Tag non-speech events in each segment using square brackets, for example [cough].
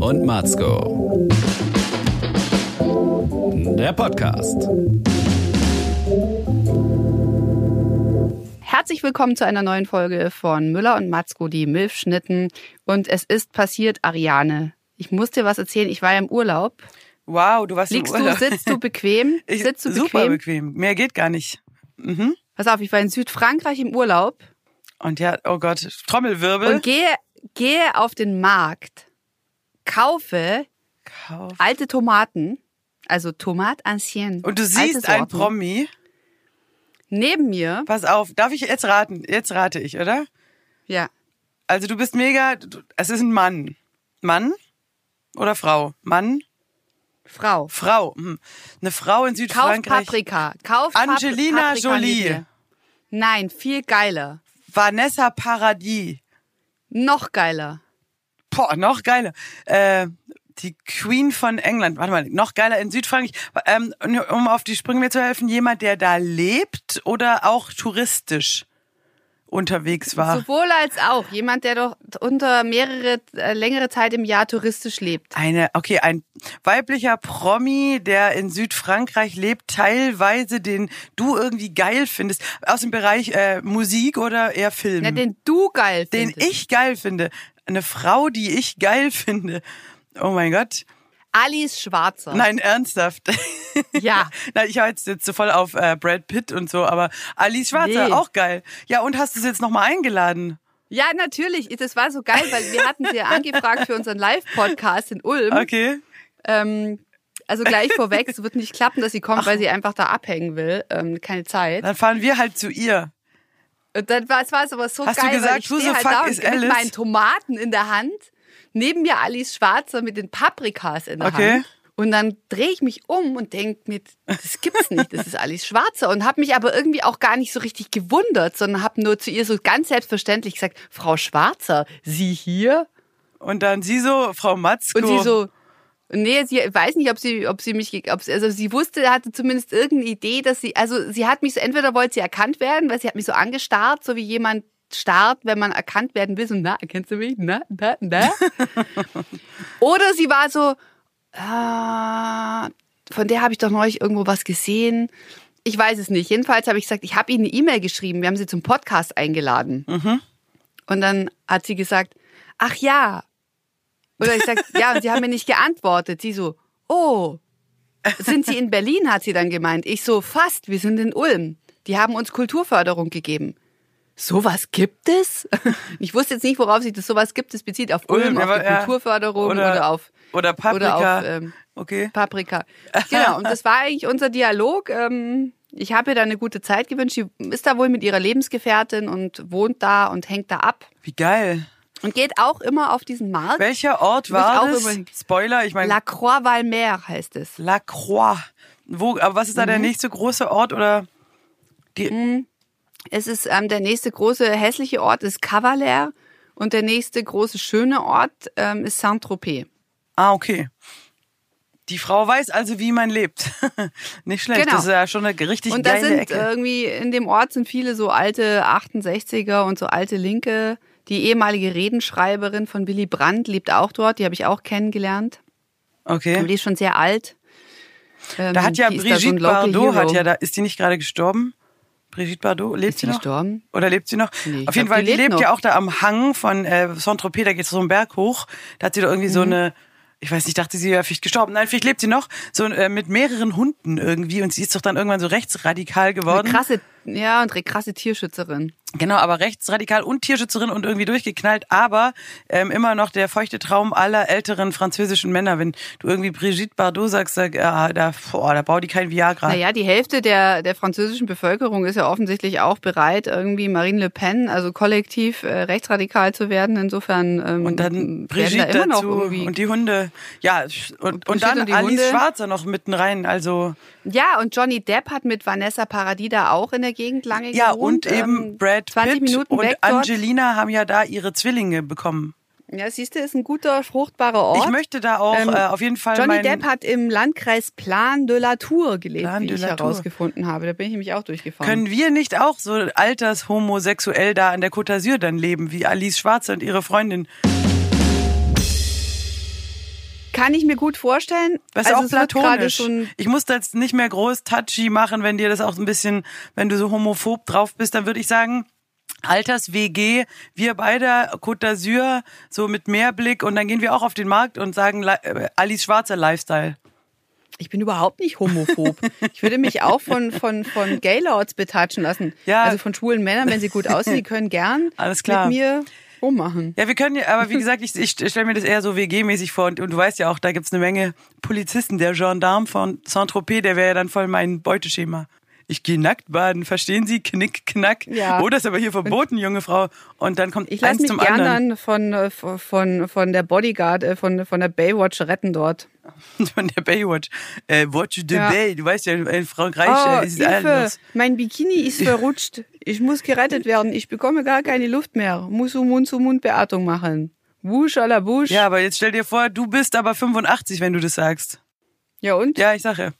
und Matzko. Der Podcast. Herzlich willkommen zu einer neuen Folge von Müller und Matzko, die Milfschnitten. Und es ist passiert, Ariane. Ich muss dir was erzählen. Ich war ja im Urlaub. Wow, du warst Liegst im Urlaub. du, sitzt du [laughs] bequem? Ich, sitzt du super bequem? bequem. Mehr geht gar nicht. Mhm. Pass auf, ich war in Südfrankreich im Urlaub Und ja, oh Gott, Trommelwirbel. und gehe, gehe auf den Markt, kaufe Kauf. alte Tomaten, also Tomate ancienne. Und du siehst ein. Promi. Neben mir, Pass auf, darf ich jetzt raten? Jetzt rate ich, oder? ja, Also du bist mega, es ist ein Mann. Mann oder Frau? Mann, Frau. Frau. Hm. Eine Frau in Kauf Südfrankreich. Paprika. Kauf Angelina Paprika Jolie. Nein, viel geiler. Vanessa Paradis. Noch geiler. Boah, noch geiler. Äh, die Queen von England. Warte mal, noch geiler in Südfrankreich. Ähm, um auf die Sprünge mir zu helfen, jemand, der da lebt oder auch touristisch unterwegs war. Sowohl als auch. Jemand, der doch unter mehrere, äh, längere Zeit im Jahr touristisch lebt. Eine, okay, ein weiblicher Promi, der in Südfrankreich lebt, teilweise den du irgendwie geil findest, aus dem Bereich äh, Musik oder eher Film. Ja, den du geil den findest. ich geil finde. Eine Frau, die ich geil finde. Oh mein Gott. Alice Schwarzer. Nein, ernsthaft. Ja. [laughs] Nein, ich jetzt, jetzt so voll auf äh, Brad Pitt und so, aber Alice Schwarzer Nee. auch geil. Ja, und hast du sie jetzt nochmal eingeladen? Ja, natürlich. Das war so geil, weil wir hatten sie ja angefragt für unseren Live-Podcast in Ulm. Okay. Ähm, also gleich vorweg, es wird nicht klappen, dass sie kommt, weil sie einfach da abhängen will. Ähm, keine Zeit. Dann fahren wir halt zu ihr. Und dann war es war aber so Hast du geil, weil gesagt, ich stehe the halt da und mit meinen Tomaten in der Hand. Neben mir Alice Schwarzer mit den Paprikas in der Okay. Hand. Und dann drehe ich mich um und denke mir, das gibt's nicht, das ist Alice Schwarzer. Und habe mich aber irgendwie auch gar nicht so richtig gewundert, sondern habe nur zu ihr so ganz selbstverständlich gesagt, Frau Schwarzer, Sie hier? Und dann sie so, Frau Matzko. Und sie so, nee, sie weiß nicht, ob sie, ob sie mich, ob sie, also sie wusste, hatte zumindest irgendeine Idee, dass sie, also sie hat mich so, entweder wollte sie erkannt werden, weil sie hat mich so angestarrt, so wie jemand starrt, wenn man erkannt werden will, so, na, erkennst du mich? Na, na, na? [laughs] Oder sie war so, ah, von der habe ich doch neulich irgendwo was gesehen. Ich weiß es nicht. Jedenfalls habe ich gesagt, ich habe ihnen eine E-Mail geschrieben. Wir haben sie zum Podcast eingeladen. Und dann hat sie gesagt, ach ja. Oder ich sag, ja, und sie haben mir nicht geantwortet. Sie so, oh, sind Sie in Berlin, hat sie dann gemeint. Ich so, fast, wir sind in Ulm. Die haben uns Kulturförderung gegeben. Sowas gibt es? [laughs] Ich wusste jetzt nicht, worauf sich das sowas gibt. Es bezieht auf Ulm, Ulm, auf die ja. Kulturförderung Oder- oder, auf Oder Paprika. Oder auf, ähm, okay. Paprika. Genau, und das war eigentlich unser Dialog. Ähm, ich habe ihr da eine gute Zeit gewünscht. Sie ist da wohl mit ihrer Lebensgefährtin und wohnt da und hängt da ab. Wie geil. Und geht auch immer auf diesen Markt. Welcher Ort war das? Spoiler, ich meine La Croix-Valmer heißt es. La Croix. Wo, aber was ist da Mhm. der nächste große Ort oder die, Es ist ähm, der nächste große hässliche Ort ist Cavalaire und der nächste große schöne Ort ähm, ist Saint-Tropez. Ah, okay. Die Frau weiß also, wie man lebt. [laughs] Nicht schlecht. Genau. Das ist ja schon eine richtig Und da geile sind Ecke. irgendwie in dem Ort sind viele so alte 68er und so alte Linke. Die ehemalige Redenschreiberin von Willy Brandt lebt auch dort. Die habe ich auch kennengelernt. Aber okay. die ist schon sehr alt. Ähm, Da hat ja da so Brigitte Local Bardot, hat ja da, ist die nicht gerade gestorben? Brigitte Bardot, lebt Ist sie noch? gestorben? Oder lebt sie noch? Nee, Auf jeden glaub, Fall, die lebt lebt ja auch da am Hang von äh, Saint-Tropez, da geht so einen Berg hoch. Da hat sie doch irgendwie Mhm. so eine, ich weiß nicht, dachte sie wäre vielleicht gestorben. Nein, vielleicht lebt sie noch, so äh, mit mehreren Hunden irgendwie und sie ist doch dann irgendwann so rechtsradikal Eine geworden. krasse, ja, und eine krasse Tierschützerin. Genau, aber rechtsradikal und Tierschützerin und irgendwie durchgeknallt, aber ähm, immer noch der feuchte Traum aller älteren französischen Männer. Wenn du irgendwie Brigitte Bardot sagst, sag, ja, da, boah, da baut die kein Viagra. Naja, die Hälfte der, der französischen Bevölkerung ist ja offensichtlich auch bereit, irgendwie Marine Le Pen, also kollektiv äh, rechtsradikal zu werden. Insofern ähm, Und dann Brigitte da immer noch dazu irgendwie und die Hunde. Ja, und, und, dann und Alice Hunde. Schwarzer noch mitten rein. Also Ja, und Johnny Depp hat mit Vanessa Paradis da auch in der Gegend lange ja, gewohnt. und eben ähm, Brad 20 Pitt Minuten und weg dort. Angelina haben ja da ihre Zwillinge bekommen. Ja, siehst du, ist ein guter, fruchtbarer Ort. Ich möchte da auch Ähm, äh, auf jeden Fall Johnny Depp hat im Landkreis Plan de la Tour gelebt, Plan wie ich herausgefunden habe. Da bin ich nämlich auch durchgefahren. Können wir nicht auch so altershomosexuell da an der Côte d'Azur dann leben, wie Alice Schwarzer und ihre Freundin? kann ich mir gut vorstellen. Ist Also auch platonisch. schon- ich muss jetzt nicht mehr groß touchy machen, wenn dir das auch ein bisschen, wenn du so homophob drauf bist, dann würde ich sagen, Alters-WG, wir beide, Côte d'Azur, so mit Mehrblick und dann gehen wir auch auf den Markt und sagen, äh, Alice Schwarzer Lifestyle. Ich bin überhaupt nicht homophob. Ich würde mich auch von, von, von Gaylords betatschen lassen. Ja. Also von schwulen Männern, wenn sie gut aussehen, die können gern [laughs] Alles klar. mit mir rummachen. Ja, wir können ja, aber wie gesagt, ich, ich stelle mir das eher so WG-mäßig vor und, und du weißt ja auch, da gibt's eine Menge Polizisten. Der Gendarme von Saint-Tropez, der wäre ja dann voll mein Beuteschema. Ich gehe nackt baden, verstehen Sie? Knick, knack. Ja. Oh, das ist aber hier verboten, junge Frau. Und dann kommt Ich eins mich zum gern anderen. von, äh, von, von der Bodyguard, äh, von, von der Baywatch retten dort. [laughs] Von der Baywatch. Äh, Watch the Ja. Bay. Du weißt ja, in Frankreich Oh, äh, ist Hilfe, alles. mein Bikini ist verrutscht. Ich muss gerettet werden. Ich bekomme gar keine Luft mehr. Muss um Mund-zu-Mund-Beatmung machen. Busch à la Busch. Ja, aber jetzt stell dir vor, du bist aber 85, wenn du das sagst. ja und? Ja, ich sage.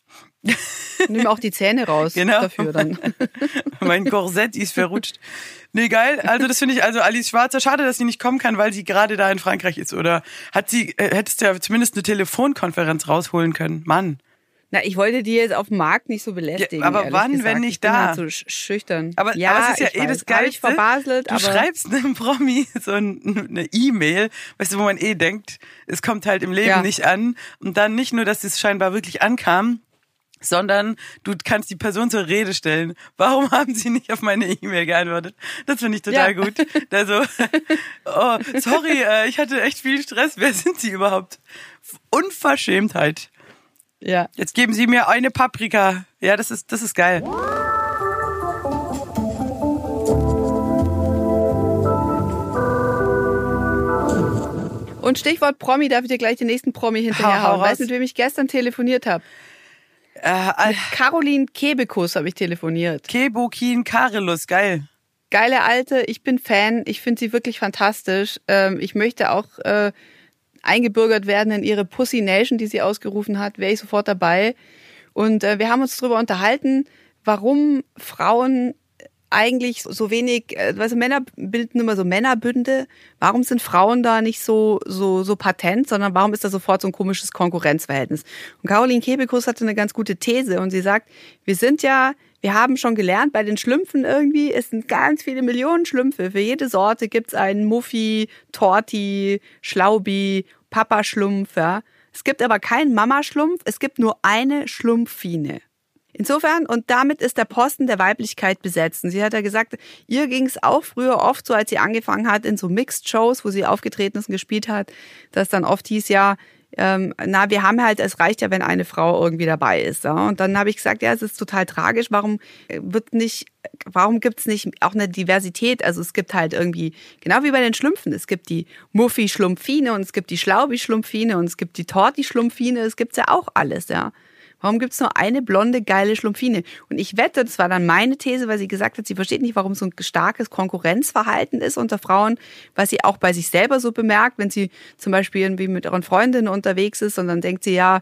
[laughs] Nimm auch die Zähne raus Genau. dafür dann. [laughs] mein Korsett ist verrutscht. Nee, geil. Also das finde ich, also Alice Schwarzer, schade, dass sie nicht kommen kann, weil sie gerade da in Frankreich ist. Oder hat sie, äh, hättest du ja zumindest eine Telefonkonferenz rausholen können. Mann. Na, ich wollte die jetzt auf dem Markt nicht so belästigen. Ja, aber wann, gesagt. wenn nicht ich bin da? Halt so sch- schüchtern. Aber, ja, aber es ist ja eh weiß. das Geilste. ich verbaselt, du schreibst einem Promi [laughs] so ein, eine E-Mail, weißt du, wo man eh denkt, es kommt halt im Leben Ja. nicht an. Und dann nicht nur, dass es scheinbar wirklich ankam, sondern du kannst die Person zur Rede stellen. Warum [laughs] haben sie nicht auf meine E-Mail geantwortet? Das finde ich total Ja. gut. Also, [laughs] oh, sorry, äh, ich hatte echt viel Stress. Wer sind Sie überhaupt? Unverschämtheit. ja. Jetzt geben Sie mir eine Paprika. Ja, das ist, das ist geil. Und Stichwort Promi, darf ich dir gleich den nächsten Promi Hau, hinterherhauen. hau Weißt du, mit wem ich gestern telefoniert habe? Äh, Caroline Kebekus habe ich telefoniert. Kebokin Karelus, geil. Geile Alte, ich bin Fan, ich finde sie wirklich fantastisch. Ähm, ich möchte auch äh, eingebürgert werden in ihre Pussy Nation, die sie ausgerufen hat, wäre ich sofort dabei. Und äh, wir haben uns darüber unterhalten, warum Frauen eigentlich so wenig, äh, weißt du, Männer bilden immer so Männerbünde. Warum sind Frauen da nicht so, so, so patent, sondern warum ist da sofort so ein komisches Konkurrenzverhältnis? Und Caroline Kebekus hatte eine ganz gute These und sie sagt, wir sind ja, wir haben schon gelernt, bei den Schlümpfen irgendwie, es sind ganz viele Millionen Schlümpfe. Für jede Sorte gibt's einen Muffi, Torti, Schlaubi, Papaschlumpf, ja. Es gibt aber keinen Mamaschlumpf, es gibt nur eine Schlumpfine. Insofern, und damit ist der Posten der Weiblichkeit besetzt. Und sie hat ja gesagt, ihr ging es auch früher oft so, als sie angefangen hat, in so Mixed-Shows, wo sie aufgetreten ist und gespielt hat, dass dann oft hieß ja, ähm, na, wir haben halt, es reicht ja, wenn eine Frau irgendwie dabei ist. Ja? Und dann habe ich gesagt, ja, es ist total tragisch, warum äh, wird nicht, warum gibt's nicht auch eine Diversität? Also es gibt halt irgendwie, genau wie bei den Schlümpfen, es gibt die Muffi-Schlumpfine und es gibt die Schlaubi-Schlumpfine und es gibt die Torti-Schlumpfine, es gibt's ja auch alles, ja. Warum gibt's nur eine blonde, geile Schlumpfine? Und ich wette, das war dann meine These, weil sie gesagt hat, sie versteht nicht, warum so ein starkes Konkurrenzverhalten ist unter Frauen, was sie auch bei sich selber so bemerkt, wenn sie zum Beispiel irgendwie mit ihren Freundinnen unterwegs ist und dann denkt sie, ja,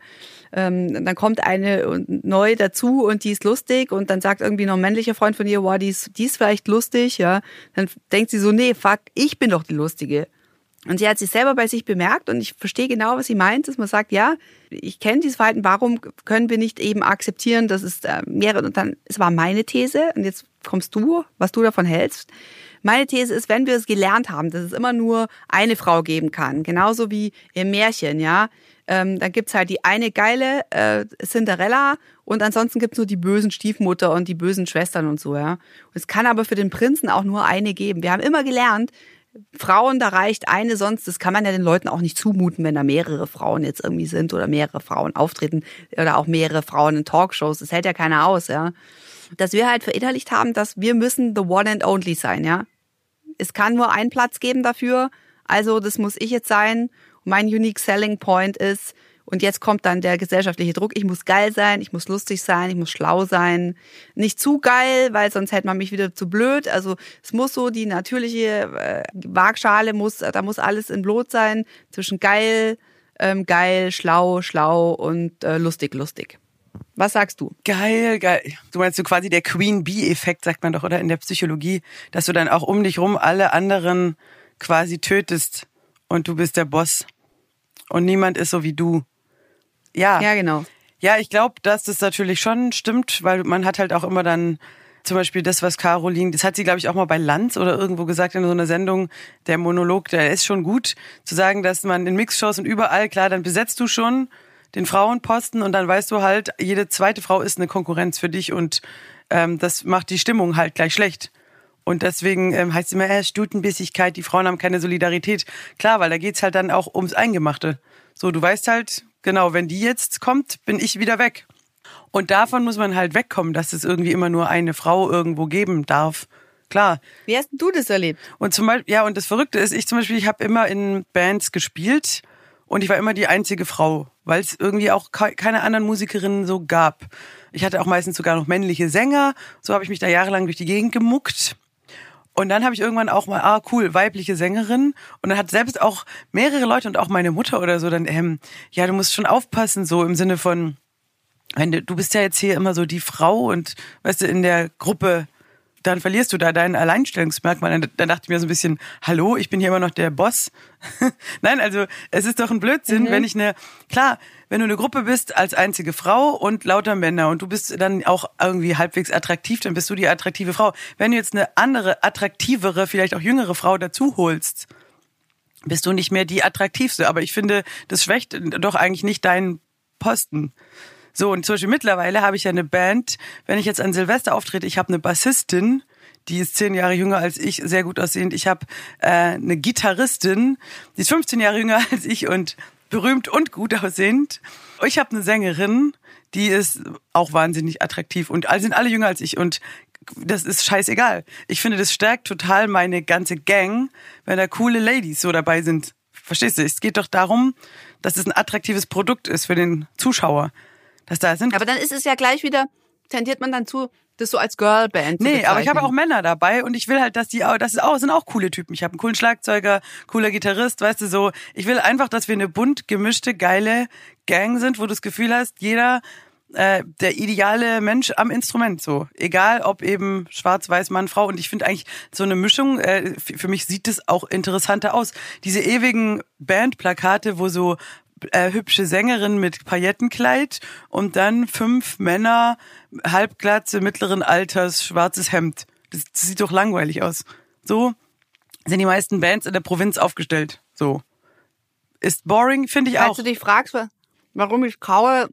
ähm, dann kommt eine neu dazu und die ist lustig und dann sagt irgendwie noch ein männlicher Freund von ihr, wow, die ist, die ist vielleicht lustig, ja. Dann denkt sie so, nee, fuck, ich bin doch die Lustige. Und sie hat sich selber bei sich bemerkt und ich verstehe genau, was sie meint, dass man sagt, ja, ich kenne dieses Verhalten, warum können wir nicht eben akzeptieren, dass es äh, mehrere, und dann, es war meine These und jetzt kommst du, was du davon hältst. Meine These ist, wenn wir es gelernt haben, dass es immer nur eine Frau geben kann, genauso wie im Märchen, ja, ähm, dann gibt's halt die eine geile äh, Cinderella und ansonsten gibt's nur die bösen Stiefmutter und die bösen Schwestern und so, ja. Und es kann aber für den Prinzen auch nur eine geben. Wir haben immer gelernt, Frauen, da reicht eine, sonst, das kann man ja den Leuten auch nicht zumuten, wenn da mehrere Frauen jetzt irgendwie sind oder mehrere Frauen auftreten oder auch mehrere Frauen in Talkshows. Das hält ja keiner aus, ja. Dass wir halt verinnerlicht haben, dass wir müssen the one and only sein, ja. Es kann nur einen Platz geben dafür, also das muss ich jetzt sein. Mein unique selling point ist, und jetzt kommt dann der gesellschaftliche Druck. Ich muss geil sein, ich muss lustig sein, ich muss schlau sein. Nicht zu geil, weil sonst hält man mich wieder zu blöd. Also es muss so die natürliche äh, Waagschale muss, da muss alles in Blut sein zwischen geil, ähm, geil, schlau, schlau und äh, lustig, lustig. Was sagst du? Geil, geil. Du meinst so quasi der Queen Bee-Effekt, sagt man doch, oder in der Psychologie, dass du dann auch um dich rum alle anderen quasi tötest und du bist der Boss. Und niemand ist so wie du. Ja. Ja, genau. Ja, ich glaube, dass das natürlich schon stimmt, weil man hat halt auch immer dann zum Beispiel das, was Caroline, das hat sie, glaube ich, auch mal bei Lanz oder irgendwo gesagt in so einer Sendung, der Monolog, der ist schon gut, zu sagen, dass man in Mixshows und überall, klar, dann besetzt du schon den Frauenposten und dann weißt du halt, jede zweite Frau ist eine Konkurrenz für dich und ähm, das macht die Stimmung halt gleich schlecht. Und deswegen ähm, heißt es immer, äh, Stutenbissigkeit, die Frauen haben keine Solidarität. Klar, weil da geht's halt dann auch ums Eingemachte. So, du weißt halt, genau, wenn die jetzt kommt, bin ich wieder weg. Und davon muss man halt wegkommen, dass es irgendwie immer nur eine Frau irgendwo geben darf. Klar. Wie hast du das erlebt? Und zum Beispiel, ja, und das Verrückte ist, ich zum Beispiel, ich habe immer in Bands gespielt und ich war immer die einzige Frau, weil es irgendwie auch keine anderen Musikerinnen so gab. Ich hatte auch meistens sogar noch männliche Sänger, so habe ich mich da jahrelang durch die Gegend gemuckt. Und dann habe ich irgendwann auch mal, ah cool, weibliche Sängerin. Und dann hat selbst auch mehrere Leute und auch meine Mutter oder so dann, ähm, ja, du musst schon aufpassen, so im Sinne von, wenn du, du bist ja jetzt hier immer so die Frau und weißt du, in der Gruppe dann verlierst du da dein Alleinstellungsmerkmal. Dann, dann dachte ich mir so ein bisschen, hallo, ich bin hier immer noch der Boss. [laughs] Nein, also es ist doch ein Blödsinn, mhm. wenn ich eine, klar, wenn du eine Gruppe bist als einzige Frau und lauter Männer und du bist dann auch irgendwie halbwegs attraktiv, dann bist du die attraktive Frau. Wenn du jetzt eine andere, attraktivere, vielleicht auch jüngere Frau dazu holst, bist du nicht mehr die attraktivste. Aber ich finde, das schwächt doch eigentlich nicht deinen Posten. So, und zum Beispiel mittlerweile habe ich ja eine Band, wenn ich jetzt an Silvester auftrete, ich habe eine Bassistin, die ist zehn Jahre jünger als ich, sehr gut aussehend. Ich habe äh, eine Gitarristin, die ist 15 Jahre jünger [laughs] als ich und berühmt und gut aussehend. Ich habe eine Sängerin, die ist auch wahnsinnig attraktiv und sind alle jünger als ich und das ist scheißegal. Ich finde, das stärkt total meine ganze Gang, wenn da coole Ladies so dabei sind. Verstehst du? Es geht doch darum, dass es ein attraktives Produkt ist für den Zuschauer dass da sind. Aber dann ist es ja gleich wieder, tendiert man dann zu, das so als Girlband Nee, aber ich habe auch Männer dabei und ich will halt, dass die auch, das ist auch, sind auch coole Typen. Ich habe einen coolen Schlagzeuger, cooler Gitarrist, weißt du so. Ich will einfach, dass wir eine bunt gemischte, geile Gang sind, wo du das Gefühl hast, jeder äh, der ideale Mensch am Instrument so. Egal ob eben schwarz, weiß, Mann, Frau. Und ich finde eigentlich so eine Mischung, äh, für mich sieht es auch interessanter aus. Diese ewigen Bandplakate, wo so äh, hübsche Sängerin mit Paillettenkleid und dann fünf Männer, halbglatze, mittleren Alters, schwarzes Hemd. Das, das sieht doch langweilig aus. So sind die meisten Bands in der Provinz aufgestellt. So. Ist boring, finde ich Falls auch. Falls du dich fragst, warum ich kaue,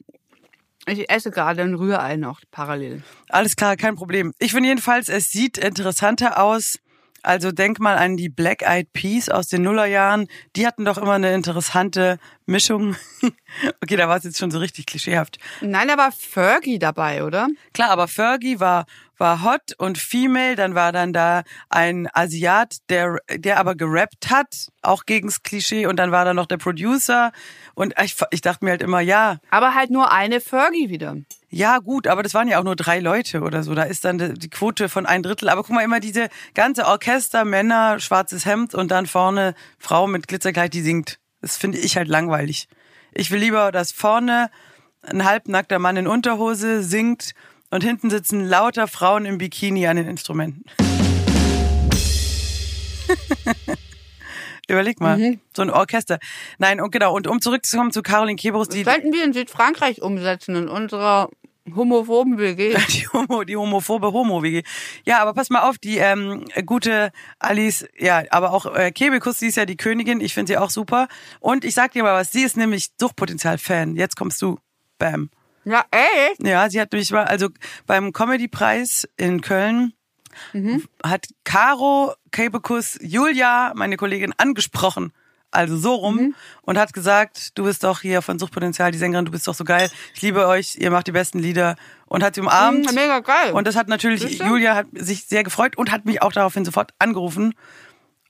ich esse gerade ein Rührei noch parallel. Alles klar, kein Problem. Ich finde jedenfalls, es sieht interessanter aus also denk mal an die Black Eyed Peas aus den Nullerjahren. Die hatten doch immer eine interessante Mischung. [laughs] okay, da war es jetzt schon so richtig klischeehaft. Nein, da war Fergie dabei, oder? Klar, aber Fergie war war hot und female, dann war dann da ein Asiat, der der aber gerappt hat, auch gegens Klischee und dann war da noch der Producer und ich, ich dachte mir halt immer, ja, aber halt nur eine Fergie wieder. Ja, gut, aber das waren ja auch nur drei Leute oder so. Da ist dann die Quote von ein Drittel. Aber guck mal, immer diese ganze Orchester, Männer, schwarzes Hemd und dann vorne Frau mit Glitzerkleid, die singt. Das finde ich halt langweilig. Ich will lieber, dass vorne ein halbnackter Mann in Unterhose singt und hinten sitzen lauter Frauen im Bikini an den Instrumenten. [laughs] Überleg mal, mhm. so ein Orchester. Nein, und genau, und um zurückzukommen zu Caroline Keberus, die. Das sollten wir in Südfrankreich umsetzen, in unserer homophoben WG. [laughs] Die, Homo, die homophobe Homo-WG. Ja, aber pass mal auf, die ähm, gute Alice, ja, aber auch äh, Kebekus, sie ist ja die Königin, ich finde sie auch super. Und ich sag dir mal was, sie ist nämlich Suchtpotenzial-Fan. Jetzt kommst du. Bam. Ja, ey. Ja, sie hat nämlich mal, also beim Comedy-Preis in Köln mhm. hat Caro Kebekus Julia, meine Kollegin, angesprochen also so rum, mhm. und hat gesagt, du bist doch hier von Suchtpotenzial, die Sängerin, du bist doch so geil, ich liebe euch, ihr macht die besten Lieder und hat sie umarmt. Mhm, mega geil. Und das hat natürlich, Siehste? Julia hat sich sehr gefreut und hat mich auch daraufhin sofort angerufen.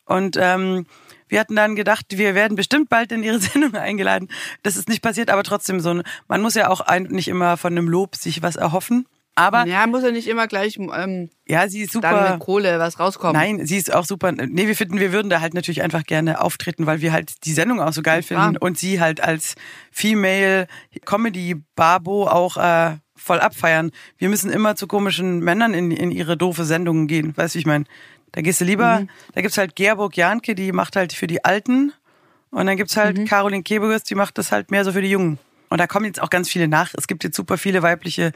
Und ähm, wir hatten dann gedacht, wir werden bestimmt bald in ihre [laughs] Sendung eingeladen. Das ist nicht passiert, aber trotzdem so ein, man muss ja auch ein, nicht immer von einem Lob sich was erhoffen. Aber ja, muss ja nicht immer gleich ähm, ja, sie ist super. Dann mit Kohle was rauskommt. Nein, sie ist auch super. Nee, wir finden, wir würden da halt natürlich einfach gerne auftreten, weil wir halt die Sendung auch so geil finden und sie halt als Female Comedy Babo auch äh, voll abfeiern. Wir müssen immer zu komischen Männern in, in ihre doofe Sendungen gehen. Weißt du, ich meine, da gehst du lieber, mhm. da gibt's halt Gerburg Janke, die macht halt für die Alten und dann gibt's halt mhm. Caroline Kebekus, die macht das halt mehr so für die Jungen. Und da kommen jetzt auch ganz viele nach. Es gibt jetzt super viele weibliche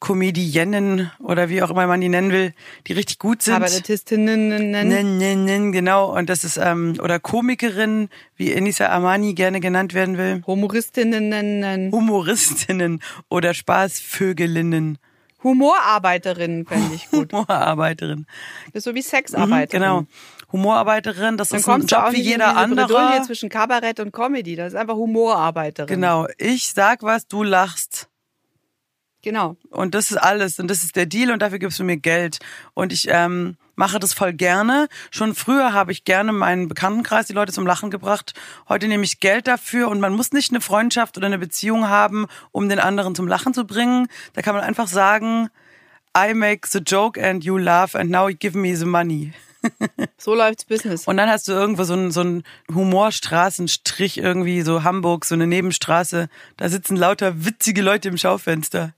Comediennen oder wie auch immer man die nennen will, die richtig gut sind. Kabarettistinnen. Nen, nen, nen, genau. Und das ist, ähm, oder Komikerinnen, wie Enisa Amani gerne genannt werden will. Humoristinnen. Humoristinnen oder Spaßvögelinnen. Humorarbeiterinnen fände ich gut. Humorarbeiterin. Das ist so wie Mhm, Sexarbeiterin. genau. Humorarbeiterin, das Dann ist ein Job auch wie jeder andere. Bredouille zwischen Kabarett und Comedy. Das ist einfach Humorarbeiterin. Genau. Ich sag was, du lachst. Genau. Und das ist alles. Und das ist der Deal und dafür gibst du mir Geld. Und ich ähm, mache das voll gerne. Schon früher habe ich gerne meinen Bekanntenkreis die Leute zum Lachen gebracht. Heute nehme ich Geld dafür und man muss nicht eine Freundschaft oder eine Beziehung haben, um den anderen zum Lachen zu bringen. Da kann man einfach sagen, I make the joke and you laugh and now you give me the money. [laughs] So läuft's Business. Und dann hast du irgendwo so einen, so einen Humorstraßenstrich irgendwie, so Hamburg, so eine Nebenstraße. Da sitzen lauter witzige Leute im Schaufenster.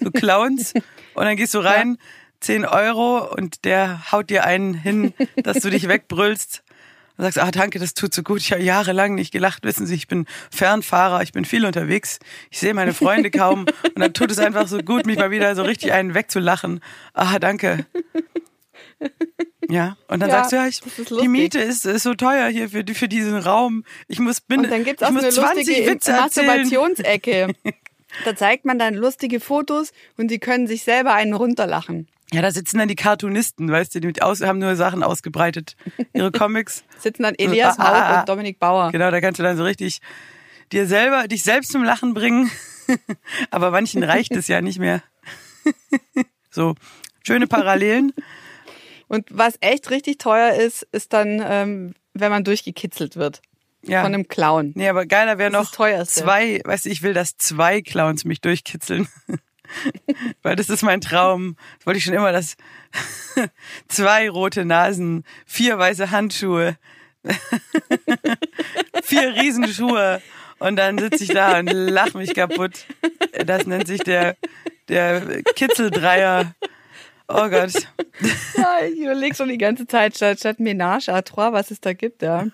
So Clowns. Und dann gehst du rein, 10 Euro und der haut dir einen hin, dass du dich wegbrüllst. Und sagst, ah danke, das tut so gut. Ich habe jahrelang nicht gelacht. Wissen Sie, ich bin Fernfahrer, ich bin viel unterwegs. Ich sehe meine Freunde kaum. Und dann tut es einfach so gut, mich mal wieder so richtig einen wegzulachen. Ah, danke. Ja, und dann Ja, sagst du, ja, ich, die. Miete ist, ist so teuer hier für, für diesen Raum. Ich muss, bin, Und dann gibt's ich auch muss eine 20 lustige Witze erzählen. Masturbationsecke. [laughs] Da zeigt man dann lustige Fotos und die können sich selber einen runterlachen. Ja, da sitzen dann die Cartoonisten, weißt du, die mit aus, haben nur Sachen ausgebreitet. Ihre [laughs] Comics. Sitzen dann Elias [laughs] Ah, ah, ah. Haug und Dominik Bauer. Genau, da kannst du dann so richtig dir selber, dich selbst zum Lachen bringen. [laughs] Aber manchen reicht es ja nicht mehr. so, schöne Parallelen. Und was echt richtig teuer ist, ist dann, ähm, wenn man durchgekitzelt wird Ja. von einem Clown. Nee, aber geiler wäre noch zwei, weißt du, ich will, dass zwei Clowns mich durchkitzeln. [laughs] Weil das ist mein Traum. Das wollte ich schon immer, dass [laughs] zwei rote Nasen, vier weiße Handschuhe, [laughs] vier Riesenschuhe und dann sitze ich da und lach mich kaputt. Das nennt sich der, der Kitzeldreier. Oh Gott. [laughs] Ja, ich überlege schon die ganze Zeit statt, statt Ménage à trois, was es da gibt, ja.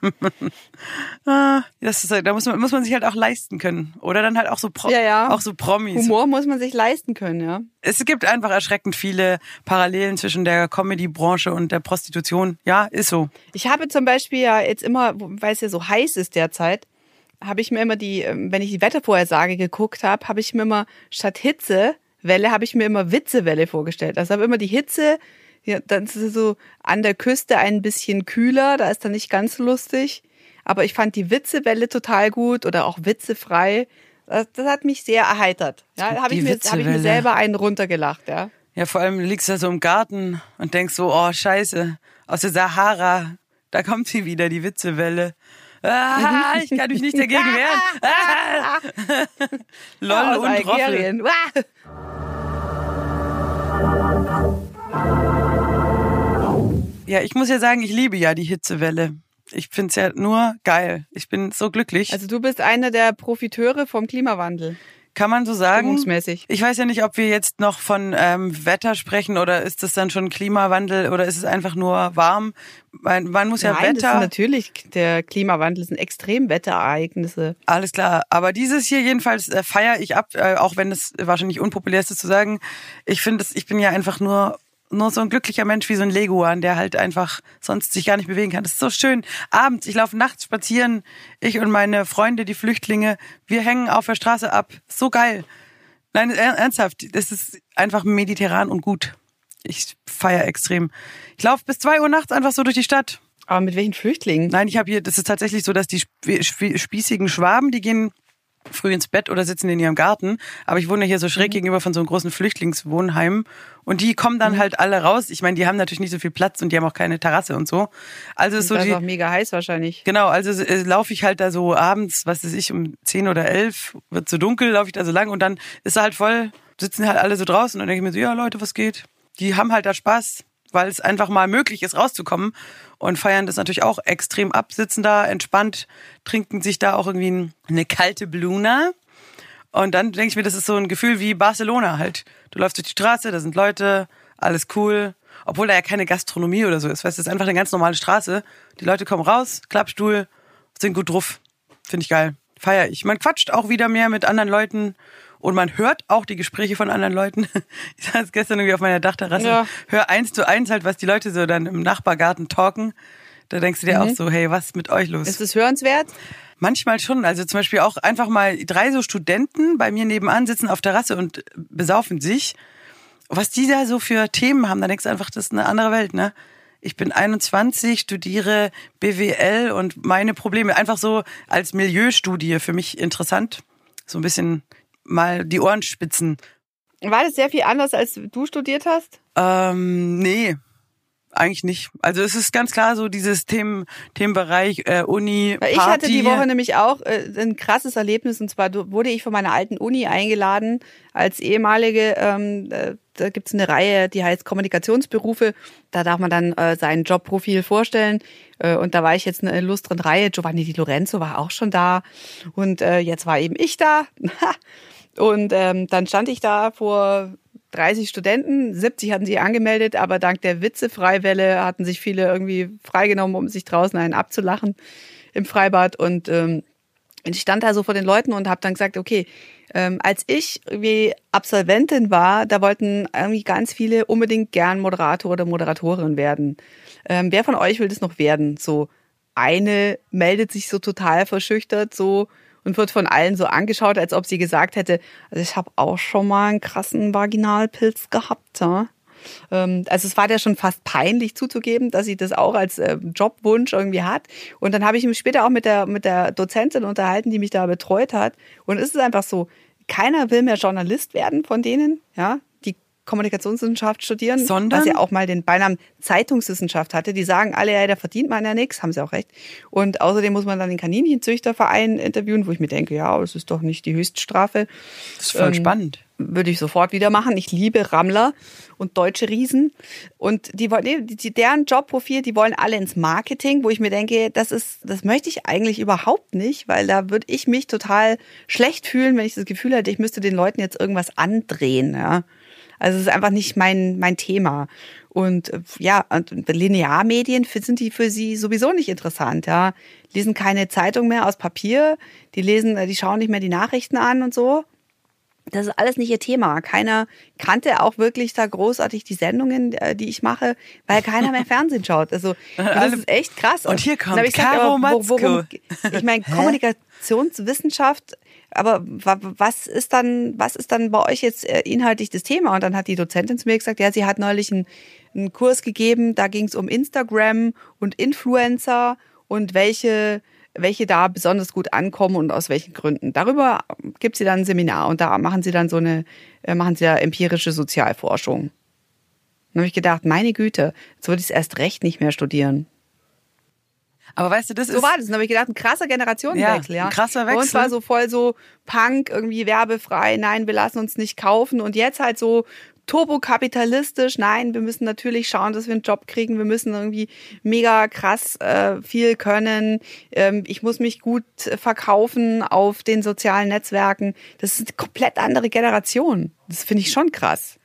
[laughs] Ah, Das ist, halt- da muss man, muss man sich halt auch leisten können. Oder dann halt auch so, Pro, Ja, ja. auch so Promis. Humor muss man sich leisten können, ja. es gibt einfach erschreckend viele Parallelen zwischen der Comedy-Branche und der Prostitution. Ja, ist so. Ich habe zum Beispiel ja jetzt immer, weil es ja so heiß ist derzeit, habe ich mir immer die, ähm, wenn ich die Wettervorhersage geguckt habe, habe ich mir immer statt Hitzewelle, habe ich mir immer Witzewelle vorgestellt. Also habe immer die Hitze, ja, dann ist es so an der Küste ein bisschen kühler, da ist dann nicht ganz so lustig. Aber ich fand die Witzewelle total gut oder auch witzefrei. Das, das hat mich sehr erheitert. Ja, da habe ich, mir- hab ich mir selber einen runtergelacht, ja. Ja, vor allem du liegst da so im Garten und denkst so, oh scheiße, aus der Sahara, da kommt sie wieder, die Witzewelle. Ah, ich kann mich nicht dagegen wehren. [laughs] Ah. Lol Aus und Roffel. Algerien. Wah! Ja, ich muss ja sagen, ich liebe ja die Hitzewelle. Ich find's ja nur geil. Ich bin so glücklich. Also du bist einer der Profiteure vom Klimawandel. Kann man so sagen? Stimmungsmäßig. Ich weiß ja nicht, ob wir jetzt noch von ähm, Wetter sprechen oder ist das dann schon Klimawandel oder ist es einfach nur warm? Man, man muss ja Nein, das Wetter. ist natürlich der Klimawandel, das sind Extremwetterereignisse. Alles klar. Aber dieses hier jedenfalls äh, feiere ich ab, äh, auch wenn es wahrscheinlich unpopulär ist das zu sagen. Ich finde, ich bin ja einfach nur nur so ein glücklicher Mensch wie so ein Leguan, der halt einfach sonst sich gar nicht bewegen kann. Das ist so schön. Abends, ich laufe nachts spazieren, ich und meine Freunde, die Flüchtlinge, wir hängen auf der Straße ab. So geil. Nein, er- ernsthaft, das ist einfach mediterran und gut. Ich feiere extrem. Ich laufe bis zwei Uhr nachts einfach so durch die Stadt. Aber mit welchen Flüchtlingen? Nein, ich habe hier, das ist tatsächlich so, dass die sp sp spießigen Schwaben, die gehen früh ins Bett oder sitzen in ihrem Garten. Aber ich wohne hier so schräg gegenüber von so einem großen Flüchtlingswohnheim. Und die kommen dann halt alle raus. Ich meine, die haben natürlich nicht so viel Platz und die haben auch keine Terrasse und so. Also ist so das ist die, auch mega heiß wahrscheinlich. Genau, also äh, laufe ich halt da so abends, was weiß ich, um 10 oder 11, wird so dunkel, laufe ich da so lang und dann ist er halt voll, sitzen halt alle so draußen und denke ich mir so, ja Leute, was geht? Die haben halt da Spaß, weil es einfach mal möglich ist, rauszukommen und feiern das natürlich auch extrem ab, sitzen da entspannt, trinken sich da auch irgendwie ein- eine kalte Bluna. Und dann denke ich mir, das ist so ein Gefühl wie Barcelona halt. Du läufst durch die Straße, da sind Leute, alles cool. Obwohl da ja keine Gastronomie oder so ist. Weißt du, es ist einfach eine ganz normale Straße. Die Leute kommen raus, Klappstuhl, sind gut drauf. Finde ich geil. Feier ich. Man quatscht auch wieder mehr mit anderen Leuten und man hört auch die Gespräche von anderen Leuten. [laughs] Ich saß gestern irgendwie auf meiner Dachterrasse, Ja. hör eins zu eins halt, was die Leute so dann im Nachbargarten talken. Da denkst du dir auch so, hey, was ist mit euch los? Ist es hörenswert? Manchmal schon. Also zum Beispiel auch einfach mal drei so Studenten bei mir nebenan sitzen auf Terrasse und besaufen sich. Was die da so für Themen haben, da denkst du einfach, das ist eine andere Welt, ne? Ich bin 21, studiere BWL und meine Probleme einfach so als Milieustudie für mich interessant. So ein bisschen mal die Ohren spitzen. War das sehr viel anders, als du studiert hast? Ähm, nee, eigentlich nicht. Also es ist ganz klar so dieses Themen, Themenbereich äh, Uni, Weil ich Party. hatte die Woche nämlich auch äh, ein krasses Erlebnis und zwar wurde ich von meiner alten Uni eingeladen als ehemalige, ähm, äh, da gibt's eine Reihe, die heißt Kommunikationsberufe. Da darf man dann äh, sein Jobprofil vorstellen. Äh, und da war ich jetzt in einer illustren Reihe. Giovanni Di Lorenzo war auch schon da. Und äh, jetzt war eben ich da. [laughs] und ähm, dann stand ich da vor 30 Studenten, 70 hatten sich angemeldet, aber dank der Witzefreiwelle hatten sich viele irgendwie freigenommen, um sich draußen einen abzulachen im Freibad. Und ähm, ich stand da so vor den Leuten und habe dann gesagt, okay, ähm, als ich irgendwie Absolventin war, da wollten irgendwie ganz viele unbedingt gern Moderator oder Moderatorin werden. Ähm, wer von euch will das noch werden? So eine meldet sich so total verschüchtert so und wird von allen so angeschaut, als ob sie gesagt hätte, also ich habe auch schon mal einen krassen Vaginalpilz gehabt. Ja? Ähm, Also es war der schon fast peinlich zuzugeben, dass sie das auch als äh, Jobwunsch irgendwie hat. Und dann habe ich mich später auch mit der, mit der Dozentin unterhalten, die mich da betreut hat. Und es ist einfach so, keiner will mehr Journalist werden von denen, ja, Kommunikationswissenschaft studieren, Sondern? was ja auch mal den Beinamen Zeitungswissenschaft hatte. Die sagen alle, ja, da verdient man ja nichts, haben sie auch recht. Und außerdem muss man dann den Kaninchenzüchterverein interviewen, wo ich mir denke, ja, das ist doch nicht die Höchststrafe Das ist voll ähm, spannend. würde ich sofort wieder machen. Ich liebe Rammler und deutsche Riesen. Und die, die, deren Jobprofil, die wollen alle ins Marketing, wo ich mir denke, das ist, das möchte ich eigentlich überhaupt nicht, weil da würde ich mich total schlecht fühlen, wenn ich das Gefühl hätte, ich müsste den Leuten jetzt irgendwas andrehen, ja. Also es ist einfach nicht mein, mein Thema. Und äh, ja, und Linearmedien sind die für sie sowieso nicht interessant, ja. Lesen keine Zeitung mehr aus Papier, die lesen, äh, die schauen nicht mehr die Nachrichten an und so das ist alles nicht ihr Thema. Keiner kannte auch wirklich da großartig die Sendungen, äh, die ich mache, weil keiner mehr [laughs] Fernsehen schaut. Also das ist echt krass. Und hier dann hab ich kommt Caro worum- Matzko. Ich meine, [laughs] Kommunikationswissenschaft, aber wa- was ist dann, was ist dann bei euch jetzt äh, inhaltlich das Thema? Und dann hat die Dozentin zu mir gesagt, ja, sie hat neulich einen, einen Kurs gegeben, da ging es um Instagram und Influencer und welche welche da besonders gut ankommen und aus welchen Gründen. Darüber gibt sie dann ein Seminar und da machen sie dann so eine, äh, machen sie da empirische Sozialforschung. Dann habe ich gedacht, meine Güte, jetzt würde ich es erst recht nicht mehr studieren. Aber weißt du, das So ist war das. Dann habe ich gedacht, ein krasser Generationenwechsel, Ja, ein krasser Wechsel. war so voll so Punk, irgendwie werbefrei, nein, wir lassen uns nicht kaufen. Und jetzt halt so turbokapitalistisch, nein, wir müssen natürlich schauen, dass wir einen Job kriegen, wir müssen irgendwie mega krass äh, viel können. Ähm, ich muss mich gut verkaufen auf den sozialen Netzwerken. Das ist eine komplett andere Generation. Das finde ich schon krass.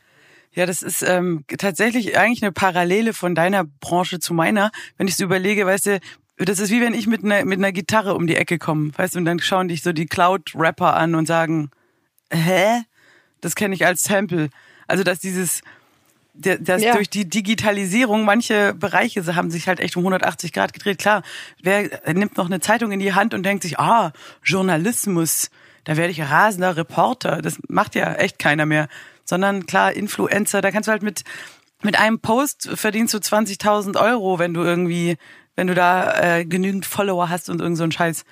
Ja, das ist ähm, tatsächlich eigentlich eine Parallele von deiner Branche zu meiner. Wenn ich so überlege, weißt du, das ist wie wenn ich mit einer mit einer Gitarre um die Ecke komme, weißt du, und dann schauen dich so die Cloud-Rapper an und sagen, hä? Das kenne ich als Sample. Also dass dieses dass Ja. durch die Digitalisierung manche Bereiche haben sich halt echt um 180 Grad gedreht. Klar, wer nimmt noch eine Zeitung in die Hand und denkt sich, ah, Journalismus, da werde ich rasender Reporter. Das macht ja echt keiner mehr. Sondern klar, Influencer, da kannst du halt mit, mit einem Post verdienst du 20.000 Euro, wenn du irgendwie, wenn du da äh, genügend Follower hast und irgend so ein Scheiß.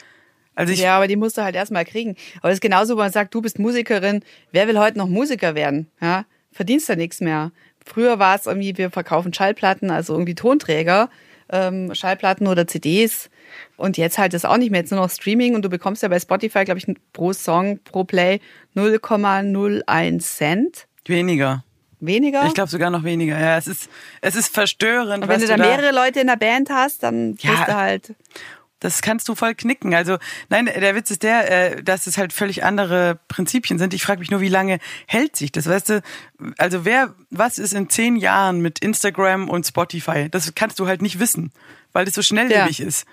Also ich, Ja, aber die musst du halt erstmal kriegen. Aber das ist genauso, wenn man sagt, du bist Musikerin, wer will heute noch Musiker werden? Ja, verdienst da nichts mehr. Früher war es irgendwie, wir verkaufen Schallplatten, also irgendwie Tonträger, ähm, Schallplatten oder CDs. Und jetzt halt ist auch nicht mehr, jetzt nur noch Streaming und du bekommst ja bei Spotify, glaube ich, pro Song, pro Play 0,01 Cent. weniger. Weniger. Ich glaube sogar noch weniger. Ja, es ist, es ist verstörend. und wenn du da da- mehrere Leute in der Band hast, dann Ja. bist du halt. Das kannst du voll knicken. Also nein, der Witz ist der, äh, dass es halt völlig andere Prinzipien sind. Ich frage mich nur, wie lange hält sich das? Weißt du, also wer, was ist in zehn Jahren mit Instagram und Spotify? Das kannst du halt nicht wissen, weil es so schnelllebig ist.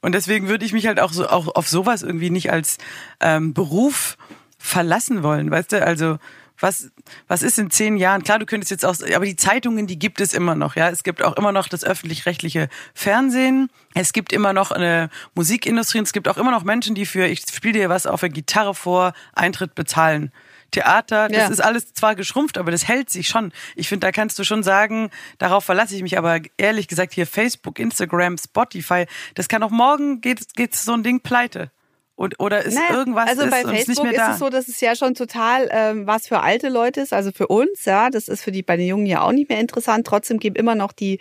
Und deswegen würde ich mich halt auch so auch auf sowas irgendwie nicht als ähm, Beruf verlassen wollen, weißt du? Also was, was ist in zehn Jahren? Klar, du könntest jetzt auch, aber die Zeitungen, die gibt es immer noch, ja. Es gibt auch immer noch das öffentlich-rechtliche Fernsehen. Es gibt immer noch eine Musikindustrie. Und es gibt auch immer noch Menschen, die für, ich spiele dir was auf der Gitarre vor, Eintritt bezahlen. Theater, das Ja. ist alles zwar geschrumpft, aber das hält sich schon. Ich finde, da kannst du schon sagen, darauf verlasse ich mich. Aber ehrlich gesagt, hier Facebook, Instagram, Spotify, das kann auch morgen geht, geht so ein Ding pleite. Und, oder ist Naja, irgendwas also bei ist Facebook ist es so, dass es ja schon total ähm, was für alte Leute ist, also für uns, ja, das ist für die bei den Jungen ja auch nicht mehr interessant. Trotzdem geben immer noch die